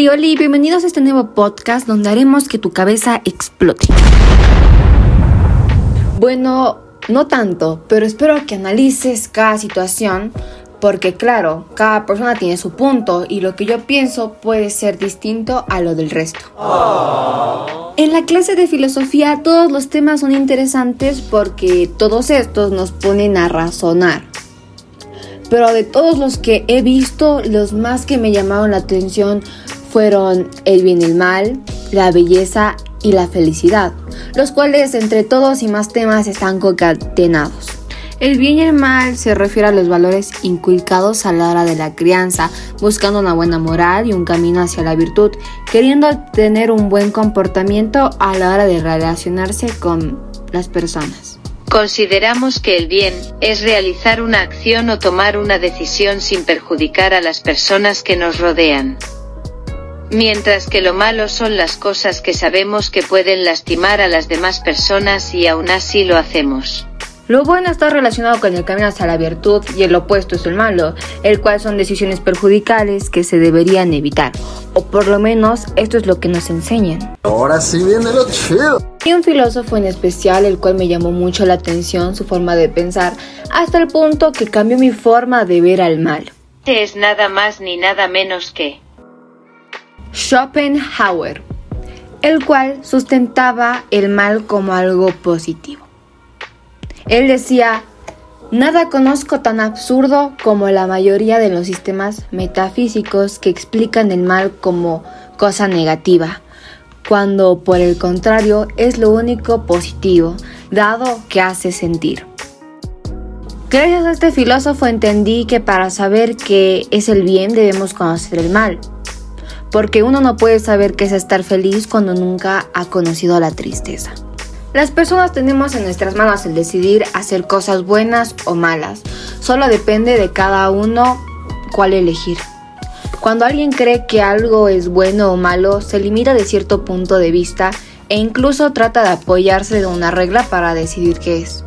Oli, oli, bienvenidos a este nuevo podcast donde haremos que tu cabeza explote. Bueno, no tanto, pero espero que analices cada situación porque claro, cada persona tiene su punto y lo que yo pienso puede ser distinto a lo del resto. En la clase de filosofía todos los temas son interesantes porque todos estos nos ponen a razonar. Pero de todos los que he visto, los más que me llamaron la atención fueron el bien y el mal, la belleza y la felicidad, los cuales entre todos y más temas están concatenados. El bien y el mal se refiere a los valores inculcados a la hora de la crianza, buscando una buena moral y un camino hacia la virtud, queriendo tener un buen comportamiento a la hora de relacionarse con las personas. Consideramos que el bien es realizar una acción o tomar una decisión sin perjudicar a las personas que nos rodean. Mientras que lo malo son las cosas que sabemos que pueden lastimar a las demás personas y aún así lo hacemos. Lo bueno está relacionado con el camino hacia la virtud y el opuesto es el malo, el cual son decisiones perjudicales que se deberían evitar, o por lo menos esto es lo que nos enseñan. Ahora sí viene lo chido. Y un filósofo en especial, el cual me llamó mucho la atención su forma de pensar, hasta el punto que cambió mi forma de ver al mal. Es nada más ni nada menos que Schopenhauer, el cual sustentaba el mal como algo positivo. Él decía, nada conozco tan absurdo como la mayoría de los sistemas metafísicos que explican el mal como cosa negativa, cuando por el contrario es lo único positivo, dado que hace sentir. Gracias a este filósofo entendí que para saber qué es el bien debemos conocer el mal porque uno no puede saber qué es estar feliz cuando nunca ha conocido la tristeza. Las personas tenemos en nuestras manos el decidir hacer cosas buenas o malas, solo depende de cada uno cuál elegir. Cuando alguien cree que algo es bueno o malo, se limita de cierto punto de vista e incluso trata de apoyarse de una regla para decidir qué es.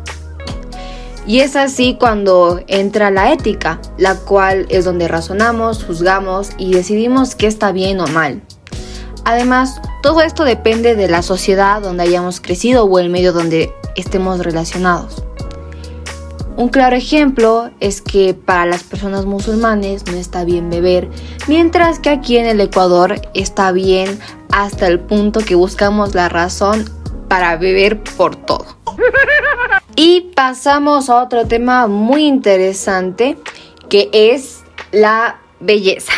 Y es así cuando entra la ética, la cual es donde razonamos, juzgamos y decidimos qué está bien o mal. Además, todo esto depende de la sociedad donde hayamos crecido o el medio donde estemos relacionados. Un claro ejemplo es que para las personas musulmanes no está bien beber, mientras que aquí en el Ecuador está bien hasta el punto que buscamos la razón para beber por todo. Y pasamos a otro tema muy interesante que es la belleza.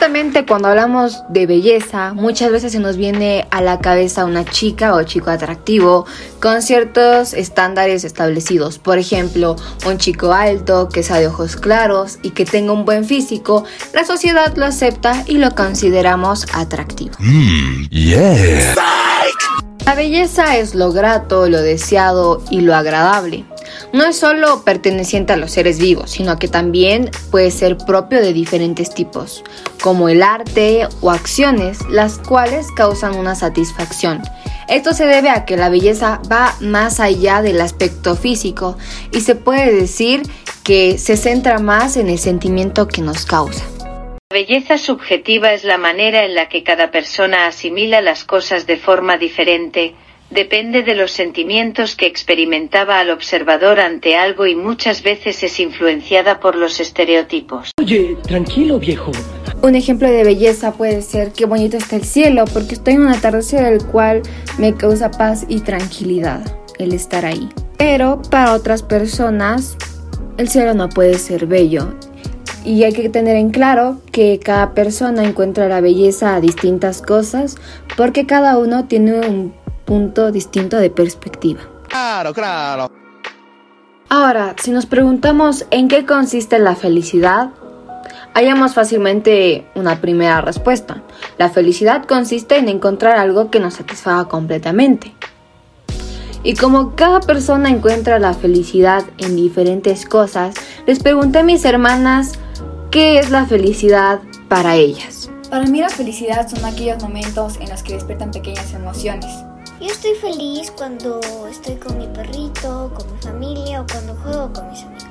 Ciertamente cuando hablamos de belleza, muchas veces se nos viene a la cabeza una chica o chico atractivo con ciertos estándares establecidos. Por ejemplo, un chico alto, que sea de ojos claros y que tenga un buen físico, la sociedad lo acepta y lo consideramos atractivo. Yeah. La belleza es lo grato, lo deseado y lo agradable. No es solo perteneciente a los seres vivos, sino que también puede ser propio de diferentes tipos, como el arte o acciones, las cuales causan una satisfacción. Esto se debe a que la belleza va más allá del aspecto físico y se puede decir que se centra más en el sentimiento que nos causa. La belleza subjetiva es la manera en la que cada persona asimila las cosas de forma diferente, depende de los sentimientos que experimentaba al observador ante algo y muchas veces es influenciada por los estereotipos. Oye, tranquilo viejo. Un ejemplo de belleza puede ser qué bonito está el cielo, porque estoy en un atardecer el cual me causa paz y tranquilidad el estar ahí. Pero para otras personas, el cielo no puede ser bello. Y hay que tener en claro que cada persona encuentra la belleza a distintas cosas porque cada uno tiene un punto distinto de perspectiva. Claro, claro. Ahora, si nos preguntamos en qué consiste la felicidad, hallamos fácilmente una primera respuesta. La felicidad consiste en encontrar algo que nos satisfaga completamente. Y como cada persona encuentra la felicidad en diferentes cosas, les pregunté a mis hermanas qué es la felicidad para ellas. Para mí la felicidad son aquellos momentos en los que despiertan pequeñas emociones. Yo estoy feliz cuando estoy con mi perrito, con mi familia o cuando juego con mis amigos.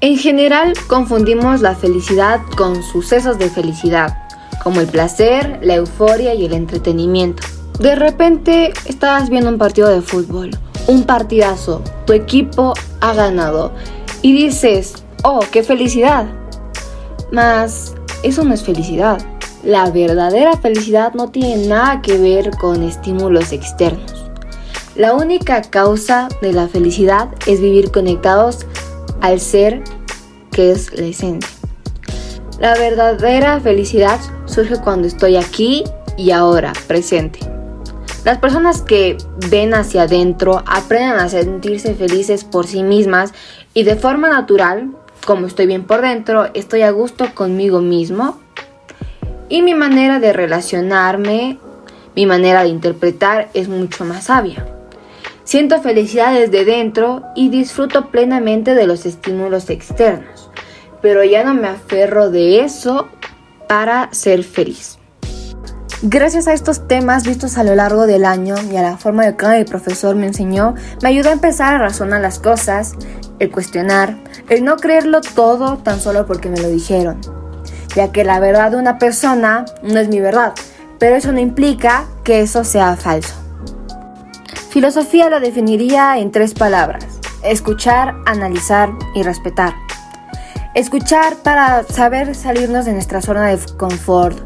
En general confundimos la felicidad con sucesos de felicidad, como el placer, la euforia y el entretenimiento. De repente estabas viendo un partido de fútbol, un partidazo, tu equipo ha ganado y dices, oh, qué felicidad. Mas eso no es felicidad. La verdadera felicidad no tiene nada que ver con estímulos externos. La única causa de la felicidad es vivir conectados al ser que es la esencia. La verdadera felicidad surge cuando estoy aquí y ahora, presente. Las personas que ven hacia adentro aprenden a sentirse felices por sí mismas y de forma natural, como estoy bien por dentro, estoy a gusto conmigo mismo y mi manera de relacionarme, mi manera de interpretar es mucho más sabia. Siento felicidad desde dentro y disfruto plenamente de los estímulos externos, pero ya no me aferro de eso para ser feliz. Gracias a estos temas vistos a lo largo del año y a la forma de que mi profesor me enseñó, me ayudó a empezar a razonar las cosas, el cuestionar, el no creerlo todo tan solo porque me lo dijeron, ya que la verdad de una persona no es mi verdad, pero eso no implica que eso sea falso. Filosofía lo definiría en tres palabras. Escuchar, analizar y respetar. Escuchar para saber salirnos de nuestra zona de confort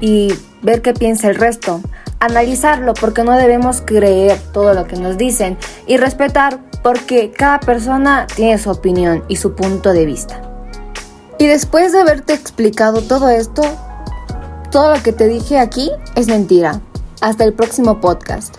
y ver qué piensa el resto. Analizarlo porque no debemos creer todo lo que nos dicen. Y respetar porque cada persona tiene su opinión y su punto de vista. Y después de haberte explicado todo esto, todo lo que te dije aquí es mentira. Hasta el próximo podcast.